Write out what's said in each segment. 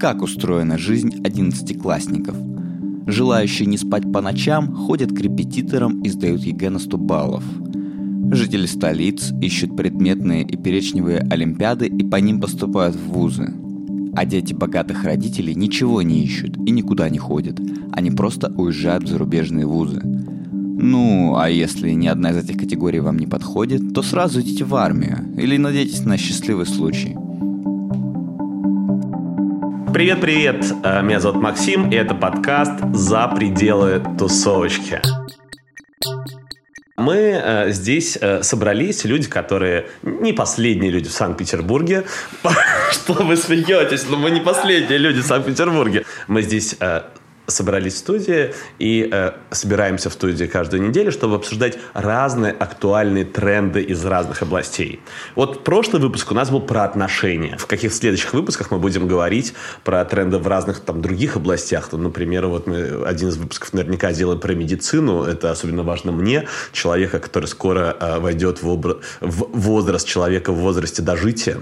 как устроена жизнь одиннадцатиклассников. Желающие не спать по ночам ходят к репетиторам и сдают ЕГЭ на 100 баллов. Жители столиц ищут предметные и перечневые олимпиады и по ним поступают в вузы. А дети богатых родителей ничего не ищут и никуда не ходят. Они просто уезжают в зарубежные вузы. Ну, а если ни одна из этих категорий вам не подходит, то сразу идите в армию или надейтесь на счастливый случай. Привет-привет, э, меня зовут Максим, и это подкаст «За пределы тусовочки». Мы э, здесь э, собрались, люди, которые не последние люди в Санкт-Петербурге. Что вы смеетесь? Но мы не последние люди в Санкт-Петербурге. Мы здесь собрались в студии и э, собираемся в студии каждую неделю, чтобы обсуждать разные актуальные тренды из разных областей. Вот прошлый выпуск у нас был про отношения. В каких следующих выпусках мы будем говорить про тренды в разных там других областях. Ну, например, вот мы один из выпусков наверняка делаем про медицину. Это особенно важно мне, человека, который скоро э, войдет в, обра- в возраст человека в возрасте дожития.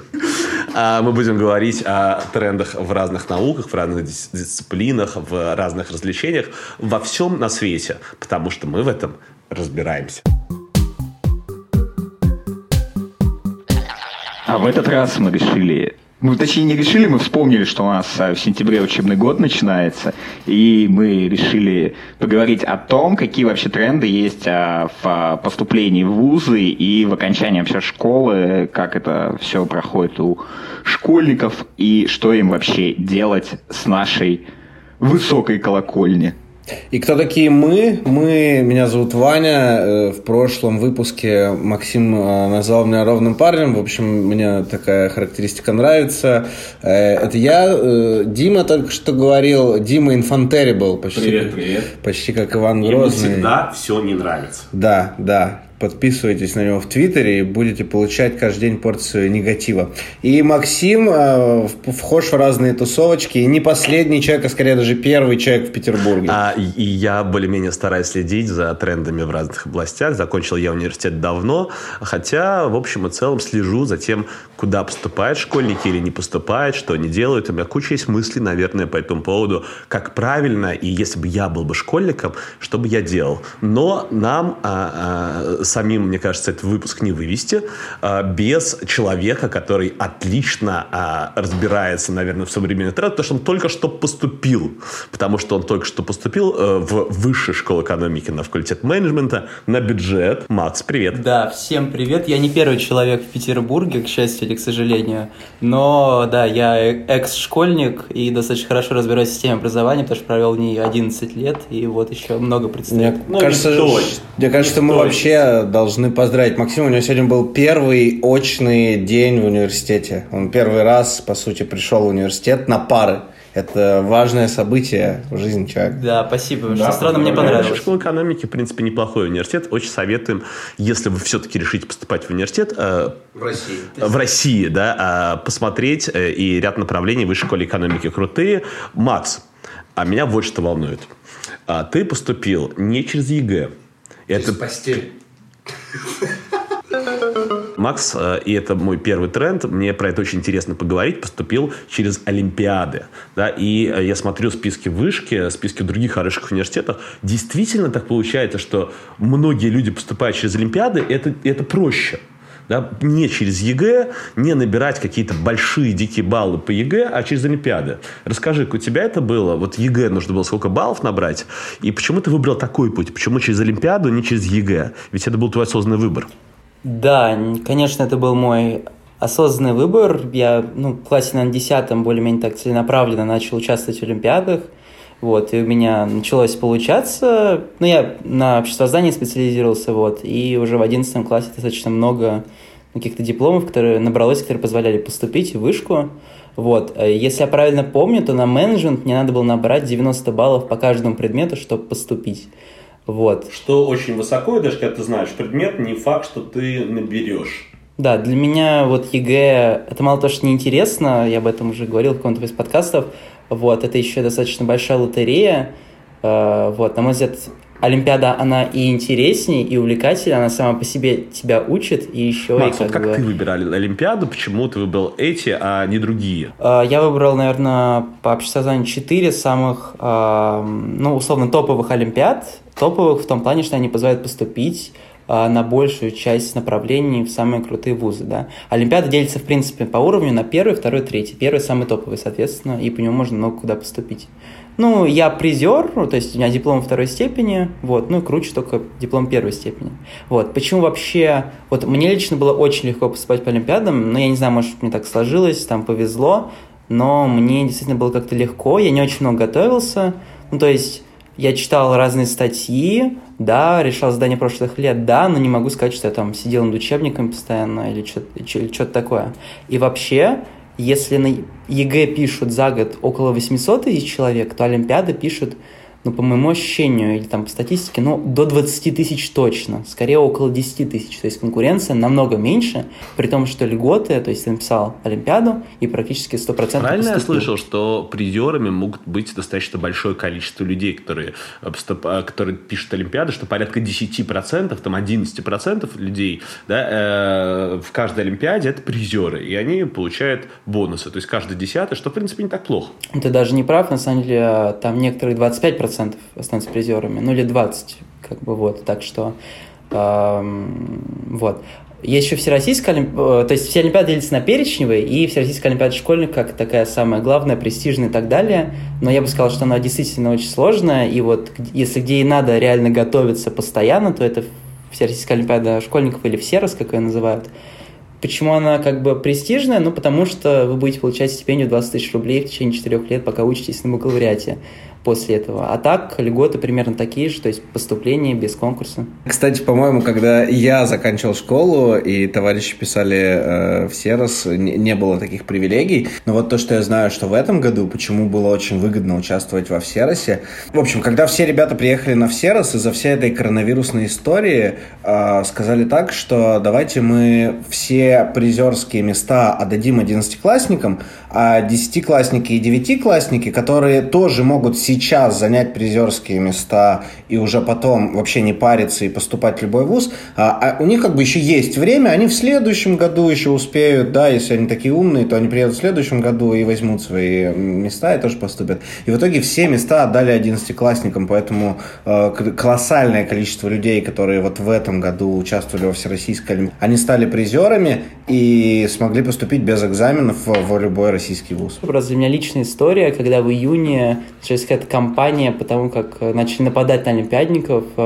А мы будем говорить о трендах в разных науках, в разных дисциплинах, в разных развлечениях, во всем на свете, потому что мы в этом разбираемся. А в этот раз мы решили мы, точнее, не решили, мы вспомнили, что у нас а, в сентябре учебный год начинается, и мы решили поговорить о том, какие вообще тренды есть а, в а, поступлении в вузы и в окончании вообще школы, как это все проходит у школьников, и что им вообще делать с нашей высокой колокольни. И кто такие мы? Мы, меня зовут Ваня. Э, в прошлом выпуске Максим э, назвал меня ровным парнем. В общем, мне такая характеристика нравится. Э, это я. Дима только что говорил. Дима Infanterrible. Почти, привет, привет. Почти как Иван Грозный. Ему всегда все не нравится. Да, да подписывайтесь на него в Твиттере и будете получать каждый день порцию негатива. И Максим э, вхож в разные тусовочки, и не последний человек, а скорее даже первый человек в Петербурге. А, и я более-менее стараюсь следить за трендами в разных областях. Закончил я университет давно, хотя, в общем и целом, слежу за тем, куда поступают школьники или не поступают, что они делают. У меня куча есть мыслей, наверное, по этому поводу, как правильно, и если бы я был бы школьником, что бы я делал. Но нам а, а, самим, мне кажется, этот выпуск не вывести а, без человека, который отлично а, разбирается, наверное, в современных трендах, потому что он только что поступил, потому что он только что поступил э, в высшую школу экономики на факультет менеджмента на бюджет. Макс, привет. Да, всем привет. Я не первый человек в Петербурге, к счастью или к сожалению, но да, я экс-школьник и достаточно хорошо разбираюсь в системе образования, потому что провел в ней 11 лет, и вот еще много предстоит. Мне ну, кажется, мне кажется, мы вообще должны поздравить Максима. У него сегодня был первый очный день в университете. Он первый раз, по сути, пришел в университет на пары. Это важное событие в жизни человека. Да, спасибо. Да, что странно, мне понравилось. Школа экономики, в принципе, неплохой университет. Очень советуем, если вы все-таки решите поступать в университет... Э, в России. В России, да, э, посмотреть э, и ряд направлений в высшей школе экономики крутые. Макс, а меня вот что волнует. А, ты поступил не через ЕГЭ. Через это постель. Макс, э, и это мой первый тренд, мне про это очень интересно поговорить, поступил через Олимпиады. Да, и э, я смотрю списки вышки, списки других хороших университетов. Действительно так получается, что многие люди поступают через Олимпиады, это, это проще. Да, не через ЕГЭ, не набирать какие-то большие дикие баллы по ЕГЭ, а через Олимпиады. Расскажи, у тебя это было? Вот ЕГЭ нужно было сколько баллов набрать? И почему ты выбрал такой путь? Почему через Олимпиаду, не через ЕГЭ? Ведь это был твой осознанный выбор. Да, конечно, это был мой осознанный выбор. Я ну, в классе, наверное, десятом более-менее так целенаправленно начал участвовать в Олимпиадах. Вот, и у меня началось получаться. Ну, я на обществознании специализировался, вот, и уже в одиннадцатом классе достаточно много каких-то дипломов, которые набралось, которые позволяли поступить в вышку. Вот. Э, если я правильно помню, то на менеджмент мне надо было набрать 90 баллов по каждому предмету, чтобы поступить. Вот. Что очень высоко, и даже когда ты знаешь предмет, не факт, что ты наберешь. Да, для меня вот ЕГЭ, это мало то, что неинтересно, я об этом уже говорил в каком-то из подкастов, вот, это еще достаточно большая лотерея, э, вот, на мой взгляд, Олимпиада, она и интереснее, и увлекательнее, она сама по себе тебя учит, и еще Макс, и как, вот как бы... ты выбирал Олимпиаду, почему ты выбрал эти, а не другие? А, Я выбрал, наверное, по обществознанию четыре самых, а, ну, условно, топовых Олимпиад. Топовых в том плане, что они позволяют поступить а, на большую часть направлений в самые крутые вузы, да. Олимпиада делится, в принципе, по уровню на первый, второй, третий. Первый самый топовый, соответственно, и по нему можно много куда поступить. Ну, я призер, ну, то есть у меня диплом второй степени, вот, ну, круче только диплом первой степени. Вот, почему вообще, вот мне лично было очень легко поступать по Олимпиадам, но я не знаю, может, мне так сложилось, там повезло, но мне действительно было как-то легко, я не очень много готовился, ну, то есть я читал разные статьи, да, решал задания прошлых лет, да, но не могу сказать, что я там сидел над учебниками постоянно или что-то такое. И вообще, если на ЕГЭ пишут за год около 800 тысяч человек, то Олимпиады пишут ну, по моему ощущению, или там по статистике, ну, до 20 тысяч точно, скорее около 10 тысяч. То есть конкуренция намного меньше, при том, что льготы, то есть ты написал Олимпиаду и практически 100% Правильно поступил. я слышал, что призерами могут быть достаточно большое количество людей, которые, а, которые пишут Олимпиады, что порядка 10%, там 11% людей да, э, в каждой Олимпиаде это призеры, и они получают бонусы, то есть каждый десятый, что в принципе не так плохо. Ты даже не прав, на самом деле, там некоторые 25% останутся призерами, ну или 20, как бы вот, так что эм, вот. Есть еще Всероссийская Олимпиада, то есть все Олимпиады делятся на перечневые, и Всероссийская Олимпиада школьник как такая самая главная, престижная и так далее. Но я бы сказал, что она действительно очень сложная, и вот если где и надо реально готовиться постоянно, то это Всероссийская Олимпиада школьников или Всерос, как ее называют. Почему она как бы престижная? Ну, потому что вы будете получать стипендию 20 тысяч рублей в течение 4 лет, пока учитесь на бакалавриате после этого. А так, льготы примерно такие же, то есть поступление без конкурса. Кстати, по-моему, когда я заканчивал школу и товарищи писали э, в Серос, не, не было таких привилегий. Но вот то, что я знаю, что в этом году, почему было очень выгодно участвовать во Всеросе. В общем, когда все ребята приехали на Всерос, из-за всей этой коронавирусной истории э, сказали так, что давайте мы все призерские места отдадим одиннадцатиклассникам, а десятиклассники и девятиклассники, которые тоже могут сейчас занять призерские места и уже потом вообще не париться и поступать в любой вуз, а, а у них как бы еще есть время, они в следующем году еще успеют, да, если они такие умные, то они приедут в следующем году и возьмут свои места и тоже поступят. И в итоге все места отдали одиннадцатиклассникам, поэтому э, колоссальное количество людей, которые вот в этом году участвовали во Всероссийской Олимпиаде, они стали призерами и смогли поступить без экзаменов в, в любой российский вуз. Просто для меня личная история, когда в июне началась какая-то кампания, потому как начали нападать на олимпиадников э,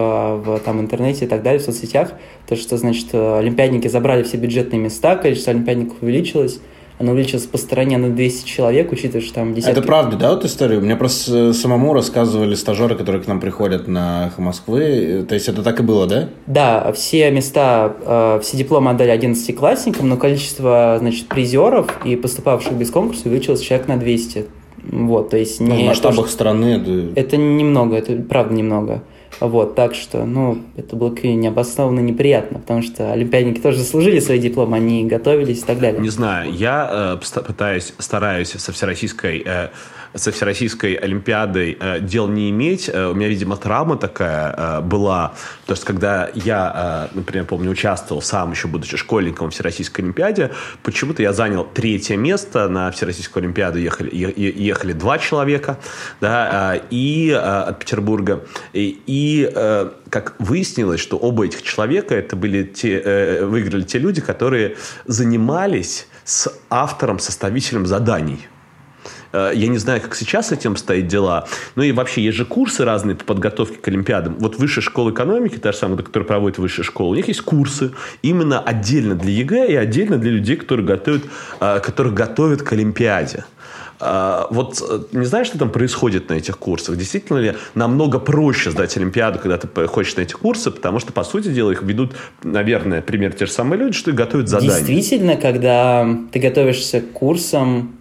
в там, интернете и так далее, в соцсетях, то, что, значит, э, олимпиадники забрали все бюджетные места, количество олимпиадников увеличилось, оно увеличилось по стороне на 200 человек, учитывая, что там десятки... Это правда, да, вот история? Мне просто самому рассказывали стажеры, которые к нам приходят на «Эхо Москвы». То есть это так и было, да? Да, все места, э, все дипломы отдали 11-классникам, но количество, значит, призеров и поступавших без конкурса увеличилось человек на 200. Вот, то есть Ну, не... в масштабах то, страны это... Это немного, это правда немного. Вот, так что, ну, это было необоснованно неприятно, потому что олимпиадники тоже заслужили свои дипломы, они готовились и так далее. Не знаю, я э, пытаюсь, стараюсь со всероссийской э, со Всероссийской Олимпиадой э, дел не иметь. Э, у меня, видимо, травма такая э, была. Потому что когда я, э, например, помню, участвовал сам, еще будучи школьником в Всероссийской Олимпиаде, почему-то я занял третье место. На Всероссийскую Олимпиаду ехали, ехали два человека да, э, и, э, от Петербурга. И, и э, как выяснилось, что оба этих человека это были те, э, выиграли те люди, которые занимались с автором, составителем заданий. Я не знаю, как сейчас с этим стоит дела. Ну и вообще есть же курсы разные по подготовке к Олимпиадам. Вот Высшая школа экономики, та же самая, которая проводит Высшая школа, у них есть курсы именно отдельно для ЕГЭ и отдельно для людей, которые готовят, которых готовят к Олимпиаде. Вот не знаешь, что там происходит на этих курсах? Действительно ли намного проще сдать Олимпиаду, когда ты хочешь на эти курсы, потому что, по сути дела, их ведут, наверное, пример те же самые люди, что и готовят задания. Действительно, когда ты готовишься к курсам,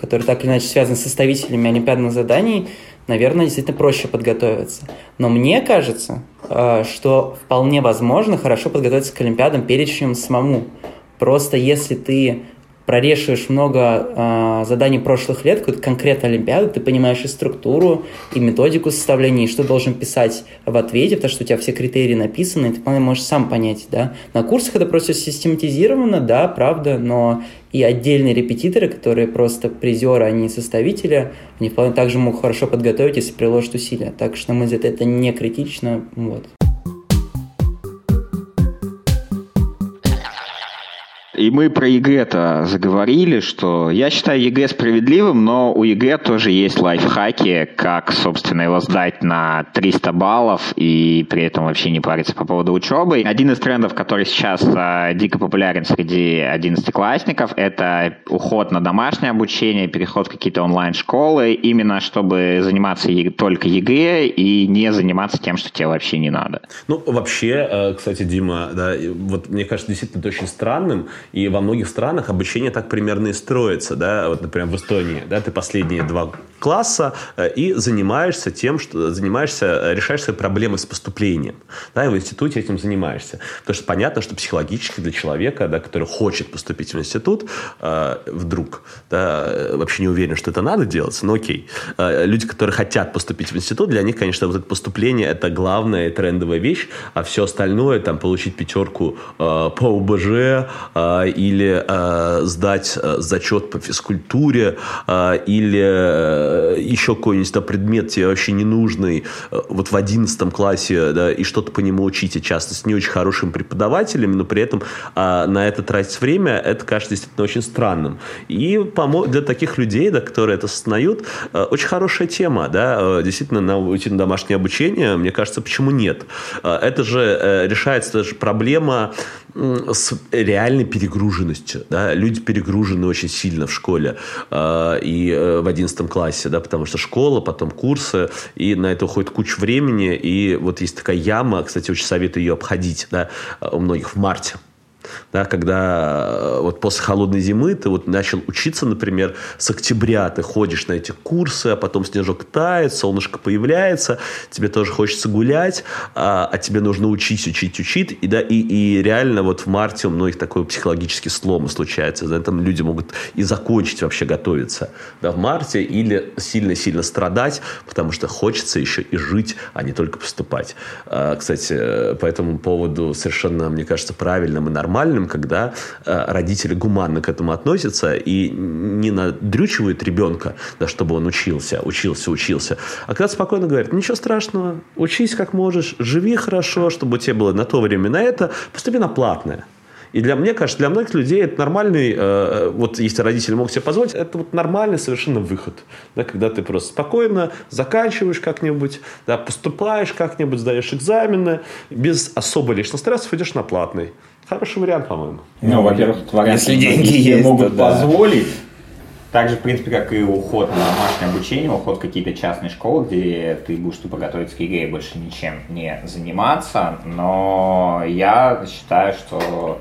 который так или иначе связан с составителями олимпиадных заданий, наверное, действительно проще подготовиться. Но мне кажется, что вполне возможно хорошо подготовиться к олимпиадам перечнем самому. Просто если ты прорешиваешь много э, заданий прошлых лет, какую-то конкретную олимпиаду, ты понимаешь и структуру, и методику составления, и что должен писать в ответе, потому что у тебя все критерии написаны, и ты вполне можешь сам понять, да. На курсах это просто систематизировано, да, правда, но и отдельные репетиторы, которые просто призеры, а не составители, они вполне также могут хорошо подготовить, если приложат усилия. Так что, на мой взгляд, это не критично, вот. И мы про ЕГЭ-то заговорили, что я считаю ЕГЭ справедливым, но у ЕГЭ тоже есть лайфхаки, как, собственно, его сдать на 300 баллов и при этом вообще не париться по поводу учебы. Один из трендов, который сейчас а, дико популярен среди одиннадцатиклассников, это уход на домашнее обучение, переход в какие-то онлайн-школы, именно чтобы заниматься только ЕГЭ и не заниматься тем, что тебе вообще не надо. Ну, вообще, э, кстати, Дима, да, вот мне кажется, действительно это очень странным, и во многих странах обучение так примерно и строится, да, вот, например, в Эстонии, да, ты последние два класса э, и занимаешься тем, что занимаешься, э, решаешь свои проблемы с поступлением, да, и в институте этим занимаешься. Потому что понятно, что психологически для человека, да, который хочет поступить в институт, э, вдруг, да, э, вообще не уверен, что это надо делать, но окей. Э, люди, которые хотят поступить в институт, для них, конечно, вот это поступление – это главная трендовая вещь, а все остальное, там, получить пятерку э, по УБЖ, э, или э, сдать э, зачет по физкультуре, э, или э, еще какой-нибудь да, предмет тебе вообще ненужный, э, вот в одиннадцатом классе, да, и что-то по нему учить, и часто с не очень хорошими преподавателями, но при этом э, на это тратить время, это кажется действительно очень странным. И для таких людей, да, которые это осознают, э, очень хорошая тема, да, э, действительно, на, уйти на домашнее обучение, мне кажется, почему нет? Э, это же э, решается даже проблема с реальной перегруженностью. Да? Люди перегружены очень сильно в школе э, и э, в одиннадцатом классе, да, потому что школа, потом курсы, и на это уходит куча времени. И вот есть такая яма, кстати, очень советую ее обходить да, у многих в марте да, когда э, вот после холодной зимы ты вот начал учиться, например, с октября ты ходишь на эти курсы, а потом снежок тает, солнышко появляется, тебе тоже хочется гулять, а, а тебе нужно учить, учить, учить, и, да, и, и реально вот в марте у многих такой психологический слом случается, за этом люди могут и закончить вообще готовиться да, в марте или сильно-сильно страдать, потому что хочется еще и жить, а не только поступать. А, кстати, по этому поводу совершенно, мне кажется, правильным и нормальным нормальным, когда э, родители гуманно к этому относятся и не надрючивают ребенка, да, чтобы он учился, учился, учился, а когда спокойно говорят, ничего страшного, учись как можешь, живи хорошо, чтобы у тебя было на то время на это, поступи на платное. И для мне кажется, для многих людей это нормальный, э, вот если родители могут себе позволить, это вот нормальный совершенно выход. Да, когда ты просто спокойно заканчиваешь как-нибудь, да, поступаешь как-нибудь, сдаешь экзамены, без особо лишних стрессов идешь на платный. Хороший вариант, по-моему. Ну, во-первых, вариант, если деньги есть, могут то, позволить. Так же, в принципе, как и уход на домашнее обучение, уход в какие-то частные школы, где ты будешь тупо готовиться к ЕГЭ и больше ничем не заниматься. Но я считаю, что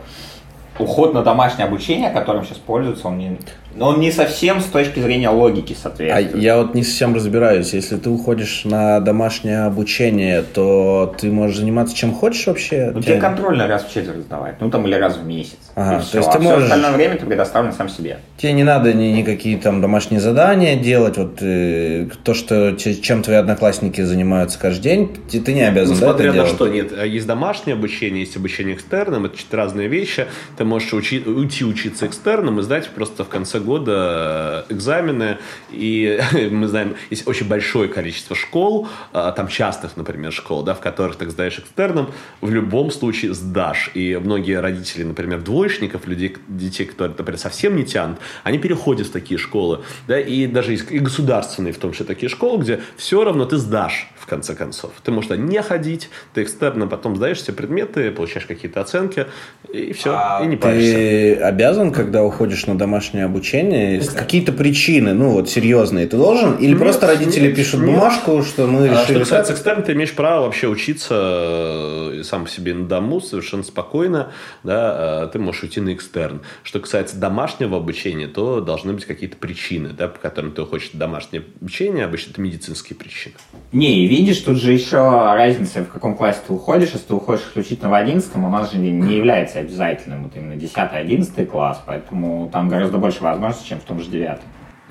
уход на домашнее обучение, которым сейчас пользуются, он не, но он не совсем с точки зрения логики соответствует. А я вот не совсем разбираюсь. Если ты уходишь на домашнее обучение, то ты можешь заниматься чем хочешь вообще? Ну, тебе контрольно раз в четверть сдавать. Ну, там, или раз в месяц. Ага, то есть ты а можешь... все остальное время ты предоставлен сам себе. Тебе не надо ни, никакие там домашние задания делать. Вот э, то, что чем твои одноклассники занимаются каждый день, ты, ты не обязан, ну, да, смотря на делать? что. Нет, а есть домашнее обучение, есть обучение экстерном. Это разные вещи. Ты можешь учи, уйти учиться экстерном и сдать просто в конце года экзамены, и мы знаем, есть очень большое количество школ, а, там частных, например, школ, да, в которых ты сдаешь экстерном, в любом случае сдашь. И многие родители, например, двоечников, людей, детей, которые, например, совсем не тянут, они переходят в такие школы, да, и даже и государственные, в том числе, такие школы, где все равно ты сдашь, в конце концов. Ты можешь не ходить, ты экстерно потом сдаешь все предметы, получаешь какие-то оценки, и все, а и не паришься. Ты обязан, когда уходишь на домашнее обучение, обучения? Есть какие-то причины, ну вот серьезные, ты должен? Или нет, просто родители нет, пишут нет. бумажку, что мы решили... А что касается экстерна, ты имеешь право вообще учиться э, сам себе на дому совершенно спокойно, да, э, ты можешь уйти на экстерн. Что касается домашнего обучения, то должны быть какие-то причины, да, по которым ты хочешь домашнее обучение, обычно это медицинские причины. Не, видишь, тут же еще разница, в каком классе ты уходишь, если ты уходишь исключительно в 11 у нас же не является обязательным вот именно 10-11 класс, поэтому там гораздо больше возможностей, чем в том же 9.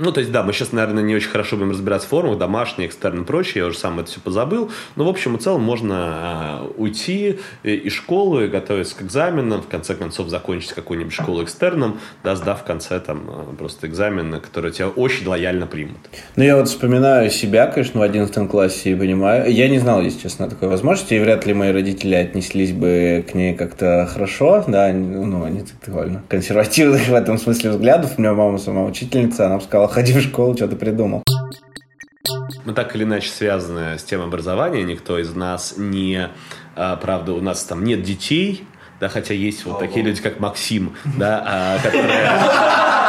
Ну, то есть, да, мы сейчас, наверное, не очень хорошо будем разбираться в формах, домашние, экстерн и прочее, я уже сам это все позабыл. Но, в общем и целом, можно э, уйти из школы, готовиться к экзаменам, в конце концов, закончить какую-нибудь школу экстерном, да, сдав в конце там э, просто экзамены, которые тебя очень лояльно примут. Ну, я вот вспоминаю себя, конечно, в 11 классе и понимаю, я не знал, если честно, такой возможности, и вряд ли мои родители отнеслись бы к ней как-то хорошо, да, ну, они довольно консервативных в этом смысле взглядов. У меня мама сама учительница, она сказала, ходи в школу, что ты придумал. Мы так или иначе связаны с темой образования. Никто из нас не... А, правда, у нас там нет детей, да, хотя есть вот такие люди, как Максим, да, а, которые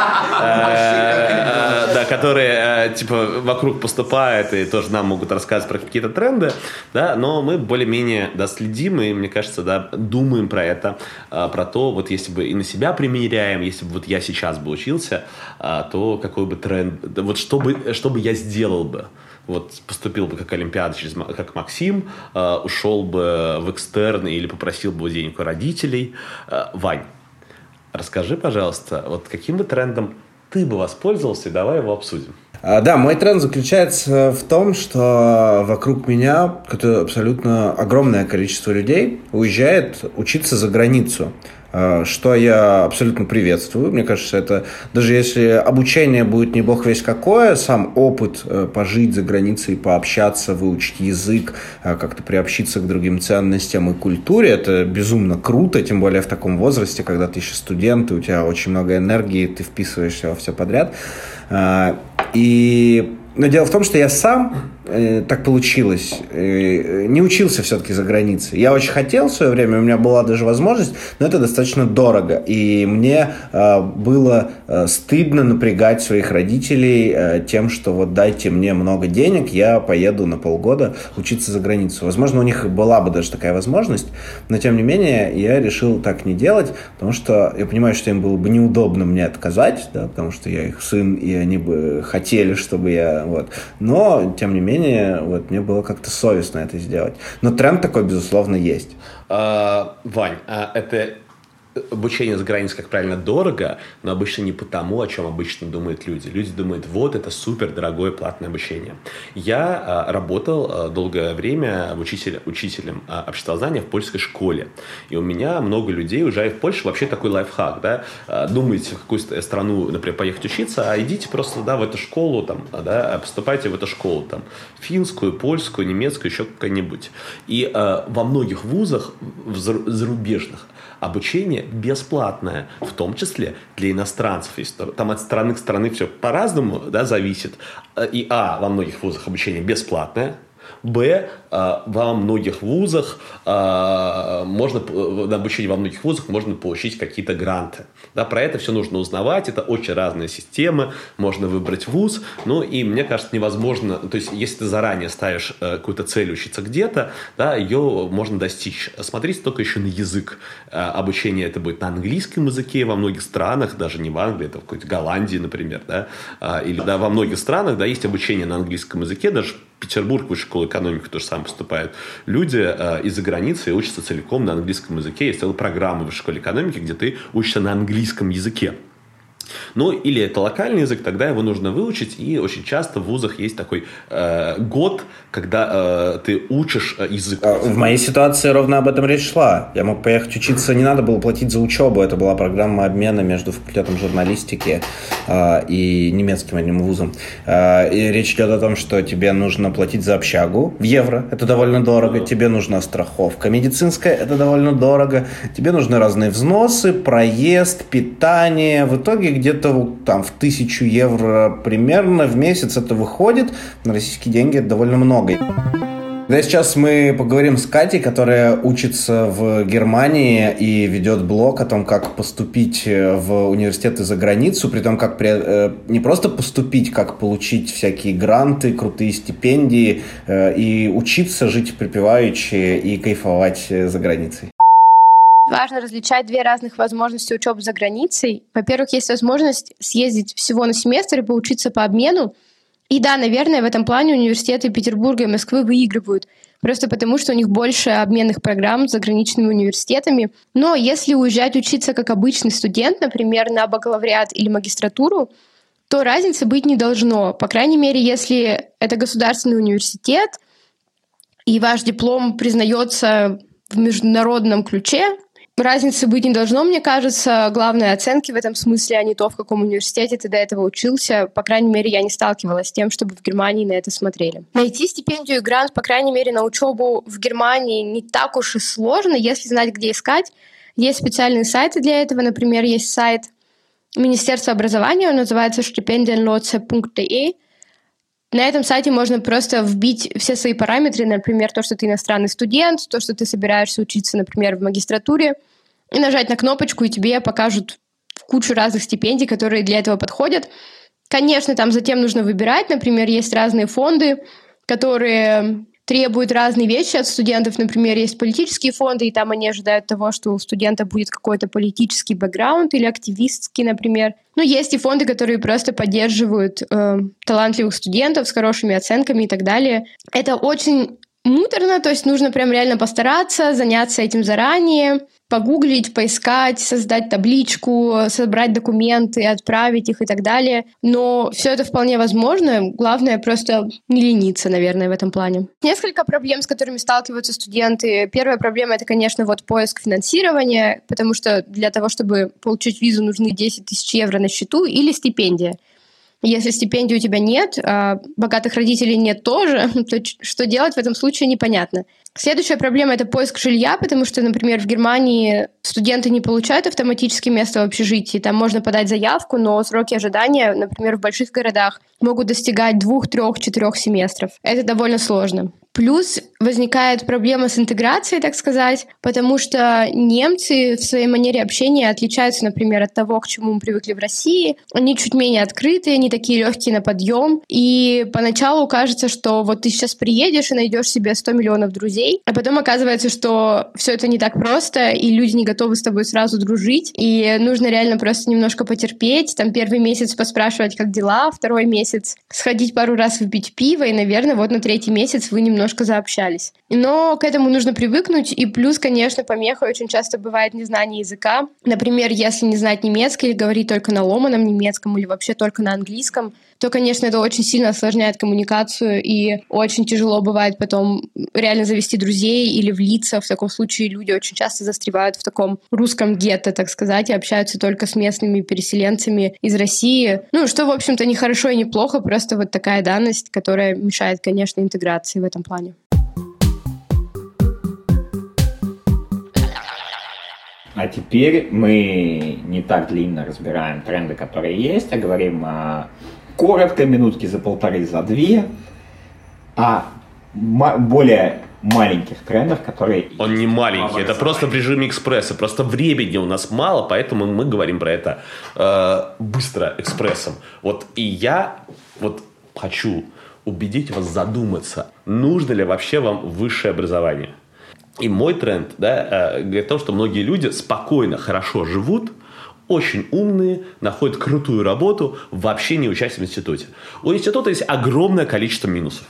да, которые э, типа вокруг поступают и тоже нам могут рассказывать про какие-то тренды, да, но мы более-менее да, следим и, мне кажется, да, думаем про это, э, про то, вот если бы и на себя примеряем, если бы вот я сейчас бы учился, то какой бы тренд, вот что бы, что бы я сделал бы, вот поступил бы как Олимпиада, через, как Максим, э, ушел бы в экстерн или попросил бы денег у родителей. Э, Вань, расскажи, пожалуйста, вот каким бы трендом ты бы воспользовался, давай его обсудим. А, да, мой тренд заключается в том, что вокруг меня абсолютно огромное количество людей уезжает учиться за границу. А, что я абсолютно приветствую. Мне кажется, это даже если обучение будет не бог весь какое, сам опыт э, пожить за границей, пообщаться, выучить язык, а, как-то приобщиться к другим ценностям и культуре, это безумно круто, тем более в таком возрасте, когда ты еще студент, и у тебя очень много энергии, ты вписываешься во все подряд. И но дело в том, что я сам, э, так получилось, э, не учился все-таки за границей. Я очень хотел в свое время, у меня была даже возможность, но это достаточно дорого. И мне э, было э, стыдно напрягать своих родителей э, тем, что вот дайте мне много денег, я поеду на полгода учиться за границу. Возможно, у них была бы даже такая возможность, но тем не менее я решил так не делать, потому что я понимаю, что им было бы неудобно мне отказать, да, потому что я их сын, и они бы хотели, чтобы я вот. Но, тем не менее, вот мне было как-то совестно это сделать. Но тренд такой, безусловно, есть. А, Вань, а это обучение за границей, как правильно, дорого, но обычно не потому, о чем обычно думают люди. Люди думают, вот это супер дорогое платное обучение. Я а, работал а, долгое время учитель, учителем а, обществознания в польской школе. И у меня много людей уезжают в Польшу. Вообще такой лайфхак, да. А, думаете, в какую страну, например, поехать учиться, а идите просто, да, в эту школу, там, да, поступайте в эту школу, там, финскую, польскую, немецкую, еще какая-нибудь. И а, во многих вузах в зарубежных обучение бесплатное, в том числе для иностранцев. Там от страны к страны все по-разному да, зависит. И А, во многих вузах обучение бесплатное, Б, а, во многих вузах а, можно, на обучение во многих вузах можно получить какие-то гранты. Да, про это все нужно узнавать, это очень разные системы, можно выбрать вуз, ну и мне кажется невозможно, то есть если ты заранее ставишь э, какую-то цель учиться где-то, да, ее можно достичь. Смотрите только еще на язык. Э, обучение это будет на английском языке во многих странах, даже не в Англии, это в какой-то Голландии, например, да, а, или да, во многих странах, да, есть обучение на английском языке, даже Петербург, высшая школа экономики, тоже сам поступают люди э, из-за границы учатся целиком на английском языке. Есть целая программа в школе экономики, где ты учишься на английском языке. Ну, или это локальный язык, тогда его нужно выучить, и очень часто в вузах есть такой э, год, когда э, ты учишь э, язык. А, в моей ситуации ровно об этом речь шла. Я мог поехать учиться, не надо было платить за учебу, это была программа обмена между факультетом журналистики э, и немецким одним вузом. Э, и речь идет о том, что тебе нужно платить за общагу в евро, это довольно дорого, тебе нужна страховка медицинская, это довольно дорого, тебе нужны разные взносы, проезд, питание. В итоге где-то там в тысячу евро примерно в месяц это выходит. На российские деньги это довольно много. Да, сейчас мы поговорим с Катей, которая учится в Германии и ведет блог о том, как поступить э, в университеты за границу, при том, как при, э, не просто поступить, как получить всякие гранты, крутые стипендии э, и учиться жить припеваючи и кайфовать за границей. Важно различать две разных возможности учебы за границей. Во-первых, есть возможность съездить всего на семестр и поучиться по обмену, и да, наверное, в этом плане университеты Петербурга и Москвы выигрывают, просто потому что у них больше обменных программ с заграничными университетами. Но если уезжать учиться как обычный студент, например, на бакалавриат или магистратуру, то разницы быть не должно. По крайней мере, если это государственный университет, и ваш диплом признается в международном ключе, Разницы быть не должно, мне кажется. Главное оценки в этом смысле, а не то, в каком университете ты до этого учился. По крайней мере, я не сталкивалась с тем, чтобы в Германии на это смотрели. Найти стипендию и грант, по крайней мере, на учебу в Германии не так уж и сложно, если знать, где искать. Есть специальные сайты для этого. Например, есть сайт Министерства образования, он называется stipendienlotse.de. На этом сайте можно просто вбить все свои параметры, например, то, что ты иностранный студент, то, что ты собираешься учиться, например, в магистратуре, и нажать на кнопочку, и тебе покажут кучу разных стипендий, которые для этого подходят. Конечно, там затем нужно выбирать, например, есть разные фонды, которые требуют разные вещи от студентов. Например, есть политические фонды, и там они ожидают того, что у студента будет какой-то политический бэкграунд или активистский, например. Ну, есть и фонды, которые просто поддерживают э, талантливых студентов с хорошими оценками и так далее. Это очень муторно, то есть нужно прям реально постараться, заняться этим заранее погуглить, поискать, создать табличку, собрать документы, отправить их и так далее. Но все это вполне возможно. Главное просто не лениться, наверное, в этом плане. Несколько проблем, с которыми сталкиваются студенты. Первая проблема — это, конечно, вот поиск финансирования, потому что для того, чтобы получить визу, нужны 10 тысяч евро на счету или стипендия. Если стипендии у тебя нет, а богатых родителей нет тоже, то что делать в этом случае непонятно. Следующая проблема — это поиск жилья, потому что, например, в Германии студенты не получают автоматически место в общежитии. Там можно подать заявку, но сроки ожидания, например, в больших городах могут достигать двух, трех, четырех семестров. Это довольно сложно. Плюс возникает проблема с интеграцией, так сказать, потому что немцы в своей манере общения отличаются, например, от того, к чему мы привыкли в России. Они чуть менее открытые, они такие легкие на подъем. И поначалу кажется, что вот ты сейчас приедешь и найдешь себе 100 миллионов друзей, а потом оказывается, что все это не так просто, и люди не готовы с тобой сразу дружить, и нужно реально просто немножко потерпеть, там первый месяц поспрашивать, как дела, второй месяц сходить пару раз выпить пиво, и, наверное, вот на третий месяц вы немного немножко заобщались. Но к этому нужно привыкнуть, и плюс, конечно, помехой очень часто бывает незнание языка. Например, если не знать немецкий или говорить только на ломаном немецком или вообще только на английском, то, конечно, это очень сильно осложняет коммуникацию, и очень тяжело бывает потом реально завести друзей или влиться. В таком случае люди очень часто застревают в таком русском гетто, так сказать, и общаются только с местными переселенцами из России. Ну, что, в общем-то, не хорошо и не плохо, просто вот такая данность, которая мешает, конечно, интеграции в этом плане. А теперь мы не так длинно разбираем тренды, которые есть, а говорим а, коротко, минутки за полторы, за две, о более маленьких трендов, которые... Он не маленький, это просто в режиме экспресса. Просто времени у нас мало, поэтому мы говорим про это э, быстро, экспрессом. Вот и я вот хочу убедить вас задуматься, нужно ли вообще вам высшее образование. И мой тренд да, э, говорит о том, что многие люди спокойно, хорошо живут, очень умные, находят крутую работу, вообще не учась в институте. У института есть огромное количество минусов.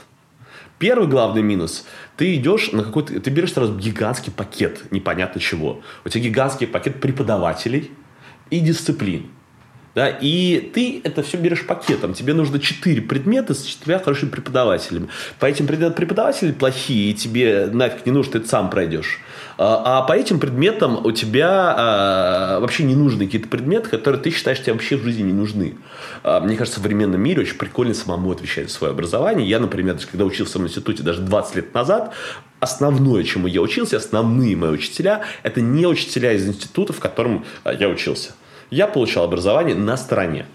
Первый главный минус. Ты идешь на какой-то... Ты берешь сразу гигантский пакет непонятно чего. У тебя гигантский пакет преподавателей и дисциплин. Да, и ты это все берешь пакетом. Тебе нужно четыре предмета с четырьмя хорошими преподавателями. По этим предметам преподаватели плохие, и тебе нафиг не нужно, ты это сам пройдешь. А, а по этим предметам у тебя а, вообще не нужны какие-то предметы, которые ты считаешь, тебе вообще в жизни не нужны. А, мне кажется, в современном мире очень прикольно самому отвечать за свое образование. Я, например, когда учился в институте даже 20 лет назад, основное, чему я учился, основные мои учителя, это не учителя из института, в котором я учился я получал образование на стороне.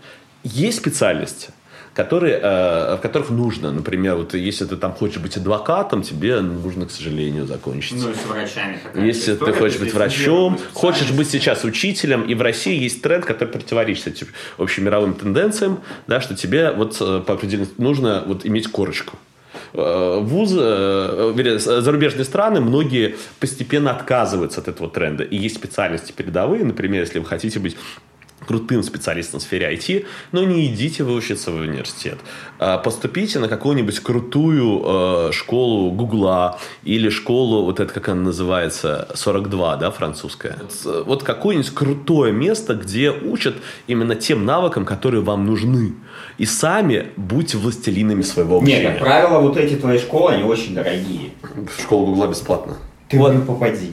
Есть специальности, которые, э, в которых нужно, например, вот если ты там хочешь быть адвокатом, тебе нужно, к сожалению, закончить. Ну, с врачами. Если ты хочешь быть врачом, хочешь быть сейчас учителем, и в России есть тренд, который противоречит этим общемировым тенденциям, да, что тебе вот э, по определенному нужно вот иметь корочку. Э, вузы, э, вернее, зарубежные страны, многие постепенно отказываются от этого тренда. И есть специальности передовые, например, если вы хотите быть крутым специалистом в сфере IT, но не идите вы учиться в университет. А поступите на какую-нибудь крутую э, школу Гугла или школу, вот это как она называется, 42, да, французская. Вот какое-нибудь крутое место, где учат именно тем навыкам, которые вам нужны. И сами будьте властелинами своего Нет, обучения. как правило, вот эти твои школы, они очень дорогие. Школа Гугла бесплатно. Ты Вот. в них попади.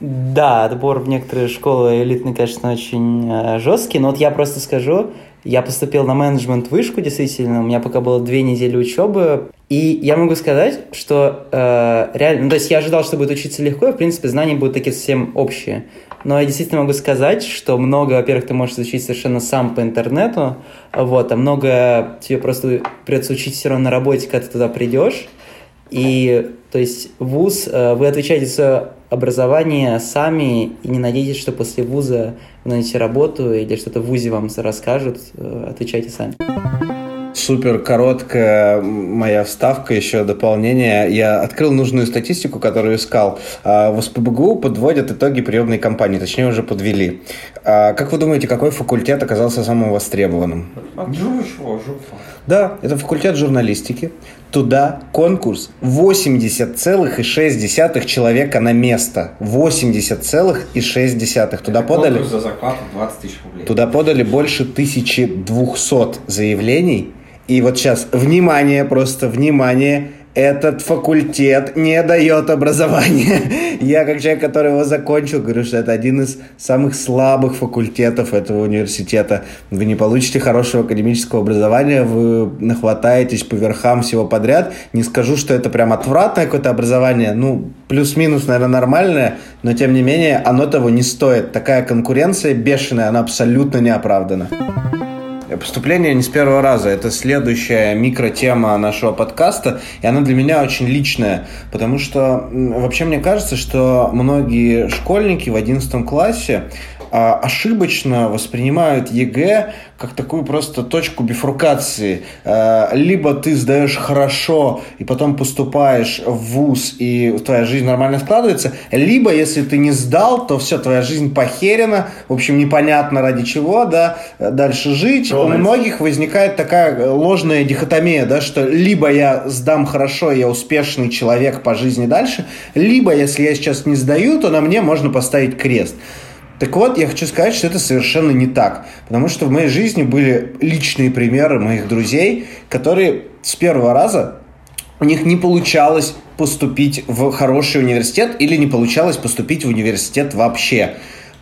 Да, отбор в некоторые школы элитные, конечно, очень э, жесткий, но вот я просто скажу, я поступил на менеджмент вышку, действительно, у меня пока было две недели учебы, и я могу сказать, что э, реально, ну, то есть я ожидал, что будет учиться легко, и, в принципе, знания будут такие совсем общие. Но я действительно могу сказать, что много, во-первых, ты можешь изучить совершенно сам по интернету, вот, а много тебе просто придется учить все равно на работе, когда ты туда придешь. И, то есть, вуз, э, вы отвечаете за образование сами и не надейтесь, что после вуза вы найдете работу или что-то в вузе вам расскажут, э, отвечайте сами. Супер короткая моя вставка, еще дополнение. Я открыл нужную статистику, которую искал. А, В СПБГУ подводят итоги приемной кампании, точнее уже подвели. А, Как вы думаете, какой факультет оказался самым востребованным? Да, это факультет журналистики. Туда конкурс 80,6 человека на место. 80,6. Туда подали... за зарплату 20 тысяч рублей. Туда подали больше 1200 заявлений. И вот сейчас, внимание, просто внимание, этот факультет не дает образования. Я, как человек, который его закончил, говорю, что это один из самых слабых факультетов этого университета. Вы не получите хорошего академического образования, вы нахватаетесь по верхам всего подряд. Не скажу, что это прям отвратное какое-то образование, ну, плюс-минус, наверное, нормальное, но, тем не менее, оно того не стоит. Такая конкуренция бешеная, она абсолютно не оправдана. Поступление не с первого раза. Это следующая микротема нашего подкаста, и она для меня очень личная, потому что вообще мне кажется, что многие школьники в 11 классе ошибочно воспринимают ЕГЭ как такую просто точку бифуркации. А, Либо ты сдаешь хорошо и потом поступаешь в ВУЗ, и твоя жизнь нормально складывается, либо если ты не сдал, то все, твоя жизнь похерена, в общем, непонятно ради чего, да, дальше жить. У многих возникает такая ложная дихотомия, да, что либо я сдам хорошо, я успешный человек по жизни дальше, либо если я сейчас не сдаю, то на мне можно поставить крест. Так вот, я хочу сказать, что это совершенно не так. Потому что в моей жизни были личные примеры моих друзей, которые с первого раза у них не получалось поступить в хороший университет или не получалось поступить в университет вообще.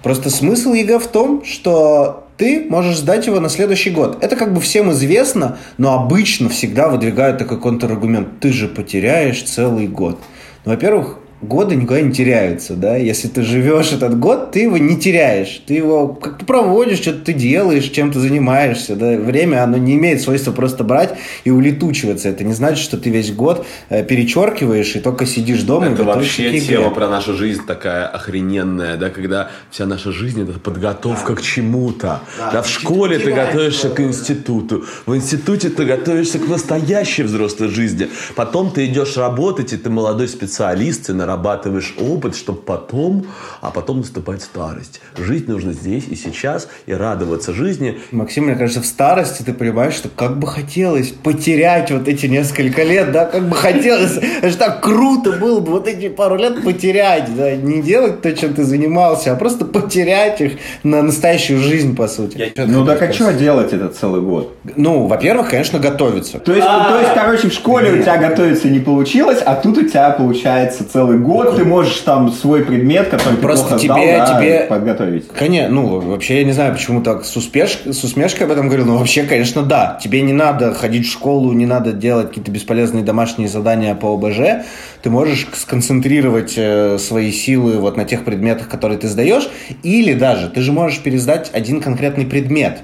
Просто смысл ЕГЭ в том, что ты можешь сдать его на следующий год. Это как бы всем известно, но обычно всегда выдвигают такой контраргумент. Ты же потеряешь целый год. Ну, во-первых, годы никуда не теряются, да, если ты живешь этот год, ты его не теряешь, ты его как-то проводишь, что-то ты делаешь, чем ты занимаешься, да, время, оно не имеет свойства просто брать и улетучиваться, это не значит, что ты весь год э, перечеркиваешь и только сидишь дома и Это готовишься вообще к игре. тема про нашу жизнь такая охрененная, да, когда вся наша жизнь это подготовка к чему-то. Да, в школе ты готовишься к институту, в институте ты готовишься к настоящей взрослой жизни. Потом ты идешь работать, и ты молодой специалист, ты нарабатываешь опыт, чтобы потом, а потом наступает старость. Жить нужно здесь и сейчас, и радоваться жизни. Максим, мне кажется, в старости ты понимаешь, что как бы хотелось потерять вот эти несколько лет, да, как бы хотелось, это же так круто было бы вот эти пару лет потерять, да, не делать то, чем ты занимался, а просто потерять их на настоящую жизнь, по сути. Ну так а что делать этот целый год? Ну, во-первых, конечно, готовиться. То есть, то есть, короче, в школе у тебя готовиться не получилось, а тут у тебя получается целый год, ты можешь там свой предмет, который ты Просто плохо тебе- сдал, да, тебе- подготовить. Конечно, ну, вообще я не знаю, почему так с, успеш... с усмешкой об этом говорил, но вообще, конечно, да. Тебе не надо ходить в школу, не надо делать какие-то бесполезные домашние задания по ОБЖ. Ты можешь сконцентрировать э, свои силы вот на тех предметах, которые ты сдаешь. Или даже ты же можешь пересдать один конкретный предмет.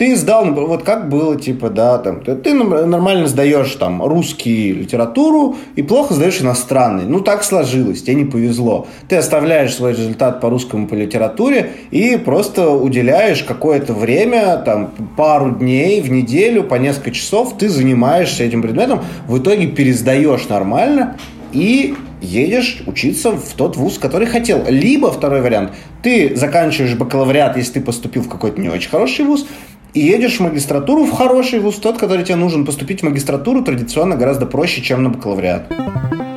Ты сдал, вот как было, типа, да, там, ты, ты нормально сдаешь там русский литературу и плохо сдаешь иностранный. Ну, так сложилось, тебе не повезло. Ты оставляешь свой результат по русскому, по литературе и просто уделяешь какое-то время, там, пару дней в неделю, по несколько часов ты занимаешься этим предметом, в итоге пересдаешь нормально, и едешь учиться в тот вуз, который хотел. Либо второй вариант, ты заканчиваешь бакалавриат, если ты поступил в какой-то не очень хороший вуз, и едешь в магистратуру в хороший вуз, тот, который тебе нужен. Поступить в магистратуру традиционно гораздо проще, чем на бакалавриат.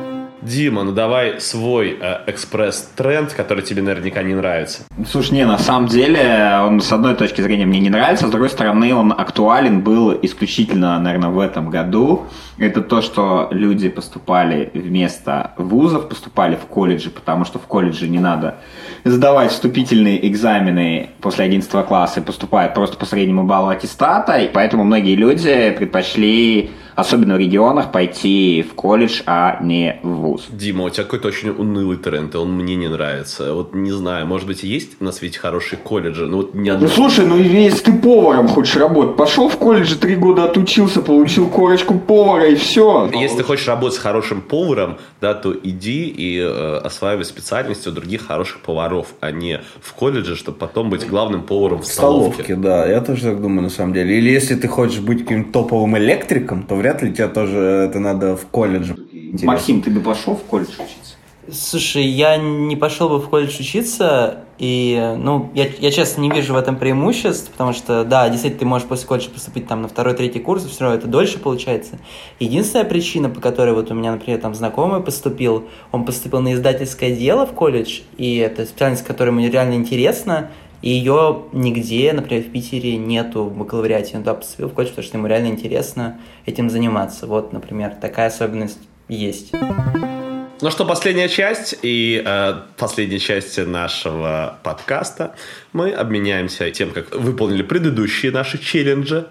Дима, ну давай свой э, экспресс-тренд, который тебе наверняка не нравится. Слушай, не, на самом деле, он с одной точки зрения мне не нравится, с другой стороны, он актуален был исключительно, наверное, в этом году. Это то, что люди поступали вместо вузов, поступали в колледжи, потому что в колледже не надо сдавать вступительные экзамены после 11 класса и поступают просто по среднему баллу аттестата, и поэтому многие люди предпочли особенно в регионах, пойти в колледж, а не в вуз. Дима, у тебя какой-то очень унылый тренд, и он мне не нравится. Вот не знаю, может быть, есть на свете хорошие колледжи, но вот ни одного. Ну слушай, ну если ты поваром хочешь работать, пошел в колледж, три года отучился, получил корочку повара и все. Если ты хочешь работать с хорошим поваром, да, то иди и э, осваивай специальности у других хороших поваров, а не в колледже, чтобы потом быть главным поваром в столовке. столовке. Да, я тоже так думаю на самом деле. Или если ты хочешь быть каким-то топовым электриком, то вряд ли тебе тоже это надо в колледже. Интересно. Максим, ты бы пошел в колледж учиться? Слушай, я не пошел бы в колледж учиться, и, ну, я, я честно не вижу в этом преимуществ, потому что, да, действительно, ты можешь после колледжа поступить там на второй, третий курс, все равно это дольше получается. Единственная причина, по которой вот у меня, например, там знакомый поступил, он поступил на издательское дело в колледж, и это специальность, которая ему реально интересна, и ее нигде, например, в Питере нету в бакалавриате. Он туда поступил в колледж, потому что ему реально интересно этим заниматься. Вот, например, такая особенность есть. Ну что, последняя часть и э, последняя часть нашего подкаста. Мы обменяемся тем, как выполнили предыдущие наши челленджи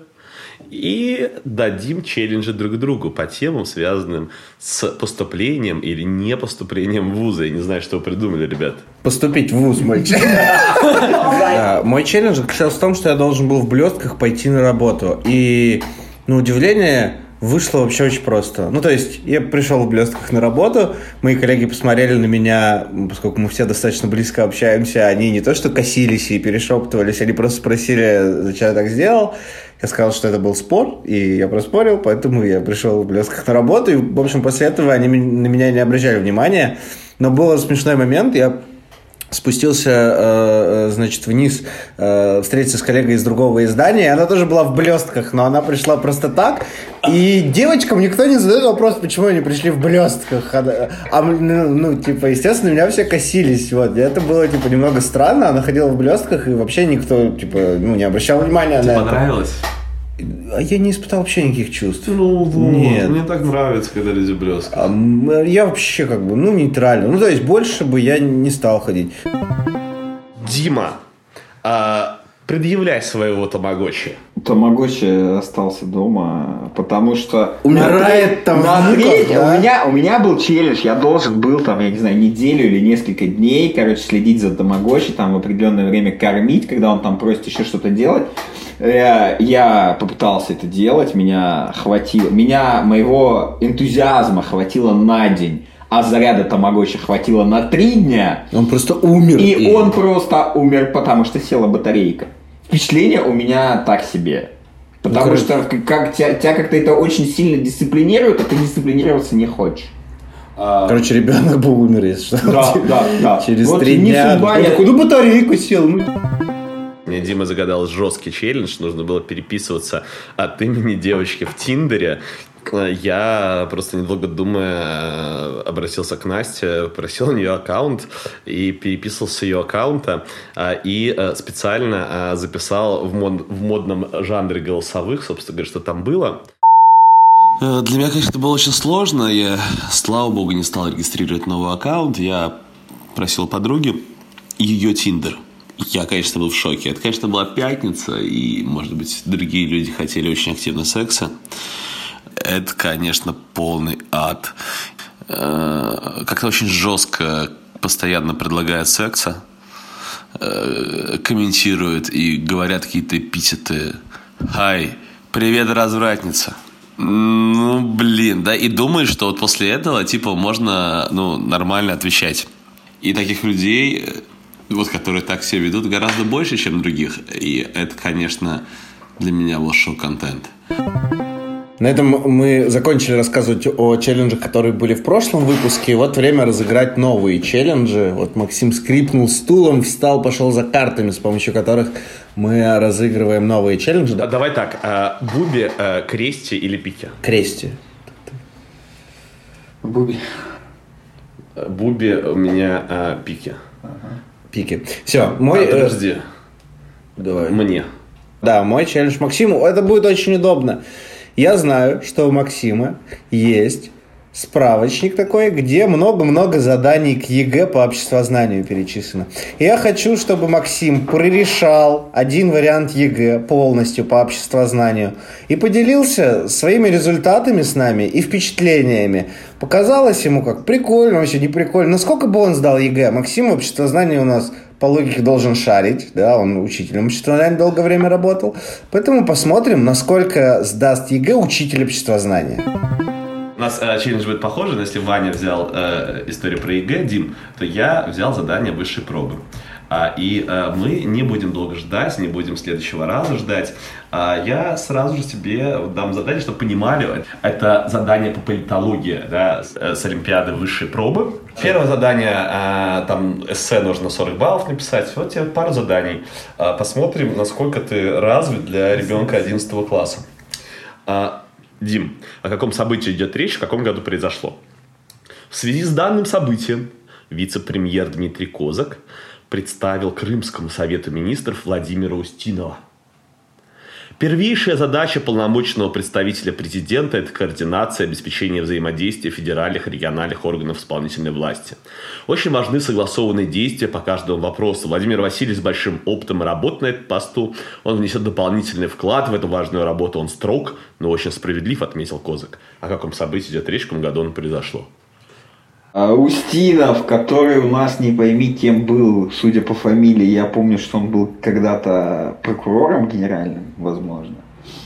и дадим челленджи друг другу по темам, связанным с поступлением или не поступлением в вузы. Я не знаю, что вы придумали, ребят. Поступить в вуз мой Мой челлендж заключался в том, что я должен был в блестках пойти на работу. И, на удивление, вышло вообще очень просто. Ну, то есть, я пришел в блестках на работу, мои коллеги посмотрели на меня, поскольку мы все достаточно близко общаемся, они не то что косились и перешептывались, они просто спросили, зачем я так сделал. Я сказал, что это был спор, и я проспорил, поэтому я пришел в блесках на работу, и, в общем, после этого они на меня не обращали внимания. Но был смешной момент, я спустился, э, э, значит, вниз, э, встретиться с коллегой из другого издания, она тоже была в блестках, но она пришла просто так, и девочкам никто не задает вопрос, почему они пришли в блестках, а, а ну, ну, типа, естественно, меня все косились, вот, и это было, типа, немного странно, она ходила в блестках, и вообще никто, типа, ну, не обращал внимания Тебе на понравилось? это. А я не испытал вообще никаких чувств. Ну, вот, Нет. мне так нравится, когда люди блескают. А, я вообще как бы, ну, нейтрально. Ну, то есть, больше бы я не стал ходить. Дима, а, предъявляй своего тамагочи. Тамагочи остался дома, потому что... Умирает там на да? у, меня, у меня был челлендж, я должен был там, я не знаю, неделю или несколько дней, короче, следить за Тамагочи, там в определенное время кормить, когда он там просит еще что-то делать. Я, я попытался это делать, меня хватило, меня, моего энтузиазма хватило на день, а заряда Тамагочи хватило на три дня. Он просто умер. И он просто умер, потому что села батарейка. Впечатление у меня так себе. Потому Ну, что как, как тебя, тебя как-то это очень сильно дисциплинирует, а ты дисциплинироваться не хочешь. Короче, ребенок был умер, если что. Да, да, да. Через Вот три дня. судьба, я- ну, батарейку сел. ну». Мне Дима загадал жесткий челлендж, нужно было переписываться от имени девочки в Тиндере. Я просто недолго думая обратился к Насте, просил у нее аккаунт и переписывался с ее аккаунта а, и а, специально а, записал в, мод- в модном жанре голосовых, собственно говоря, что там было. Э, Для меня, конечно, это было очень сложно. Я, слава богу, не стал регистрировать новый аккаунт. Я просил подруги ее Тиндер. Я, конечно, был в шоке. Это, конечно, была пятница, и, может быть, другие люди хотели очень активно секса. Это, конечно, полный ад. Э, Как-то очень жестко постоянно предлагают секса, э, комментируют и говорят какие-то эпитеты Хай, привет, развратница. Ну, блин, да, и думаешь, что вот после этого, типа, можно, ну, нормально отвечать. И таких людей, э, вот, которые так себя ведут, гораздо больше, чем других. И это, конечно, для меня был шок-контент. На этом мы закончили рассказывать о челленджах, которые были в прошлом выпуске. Вот время разыграть новые челленджи. Вот Максим скрипнул стулом, встал, пошел за картами, с помощью которых мы разыгрываем новые челленджи. А, давай так, а, Буби, а, Крести или Пики? Крести. Буби. Буби у меня а, Пики. Пики. Все, мой... А, подожди. Давай. Мне. Да, мой челлендж Максиму. Это будет очень удобно. Я знаю, что у Максима есть справочник такой, где много-много заданий к ЕГЭ по обществознанию перечислено. И я хочу, чтобы Максим прорешал один вариант ЕГЭ полностью по обществознанию и поделился своими результатами с нами и впечатлениями. Показалось ему как прикольно, вообще не прикольно. Насколько бы он сдал ЕГЭ? Максим обществознание у нас по логике должен шарить, да, он учителем обществознания долгое время работал. Поэтому посмотрим, насколько сдаст ЕГЭ учитель обществознания. У нас э, челлендж будет похожий, но если Ваня взял э, историю про ЕГЭ, Дим, то я взял задание высшей пробы. А, и а, мы не будем долго ждать, не будем следующего раза ждать. А, я сразу же тебе дам задание, чтобы понимали, это задание по политологии да, с, с Олимпиады высшей пробы. Первое задание, а, там эссе нужно 40 баллов написать. Вот тебе пару заданий. А, посмотрим, насколько ты развит для ребенка 11 класса. А, Дим, о каком событии идет речь, в каком году произошло? В связи с данным событием вице-премьер Дмитрий Козак представил Крымскому совету министров Владимира Устинова. Первейшая задача полномочного представителя президента – это координация и обеспечение взаимодействия федеральных и региональных органов исполнительной власти. Очень важны согласованные действия по каждому вопросу. Владимир Васильевич с большим опытом и работ на этом посту. Он внесет дополнительный вклад в эту важную работу. Он строг, но очень справедлив, отметил Козак. О каком событии идет речь, в каком году он произошло? А, Устинов, который у нас не пойми кем был, судя по фамилии, я помню, что он был когда-то прокурором генеральным, возможно.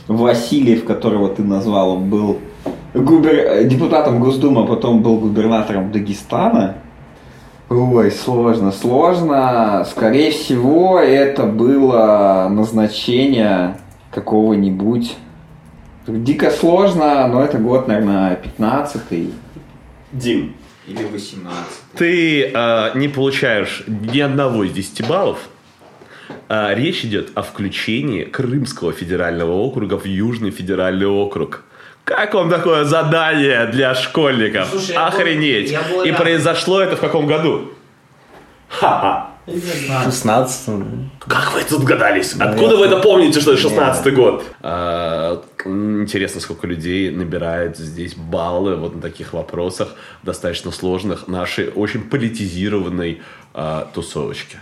Васильев, которого ты назвал, он был губер... депутатом Госдумы, а потом был губернатором Дагестана. Ой, сложно, сложно. Скорее всего, это было назначение какого-нибудь... Дико сложно, но это год, наверное, 15-й. Дим, Или 18 ты э, не получаешь ни одного из 10 баллов. А, речь идет о включении Крымского федерального округа в Южный федеральный округ. Как вам такое задание для школьников? Слушай, я был- Охренеть! я был И произошло это в каком году? Ха-ха! 16 Как вы тут догадались? Откуда вы это помните, что это 16 год? А, интересно, сколько людей набирает здесь баллы вот на таких вопросах, достаточно сложных, нашей очень политизированной а, тусовочке.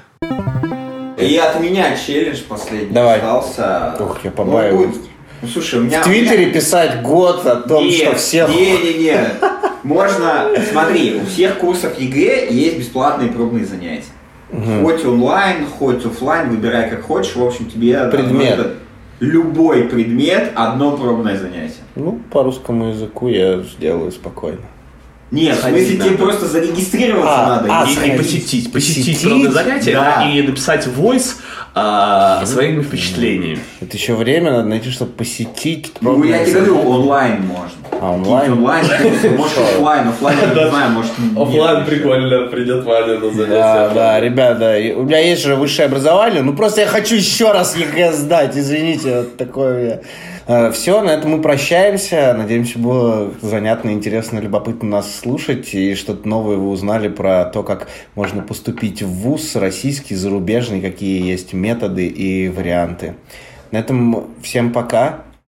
И от меня челлендж последний Давай. остался. Ух, я Ну, побаиваюсь. Ну, слушай, у меня... В Твиттере писать год о том, Нет, что все... Не-не-не. Можно, смотри, у всех курсов ЕГЭ есть бесплатные пробные занятия. Хоть онлайн, хоть офлайн, выбирай как хочешь. В общем, тебе Предмет. это- любой предмет, одно пробное занятие. Ну, по русскому языку я сделаю спокойно. Нет, в Сходить смысле, тебе просто зарегистрироваться А, надо. а, И- И, посетить, посетить, Посетить? пробное занятие Да. и написать войс со своими впечатлениями. Это еще время надо найти, чтобы посетить. Ну, я тебе говорю, онлайн можно. А, онлайн? Онлайн, может офлайн, офлайн, я не знаю, может нет. прикольно, придет Ваня на Да, да, ребята, у меня есть же высшее образование, ну просто я хочу еще раз ЕГЭ сдать, извините, вот такое Все, на этом мы прощаемся. Надеемся, было занятно, интересно, любопытно нас слушать. И что-то новое вы узнали про то, как можно поступить в ВУЗ, российский, зарубежный, какие есть методы и варианты. На этом всем пока.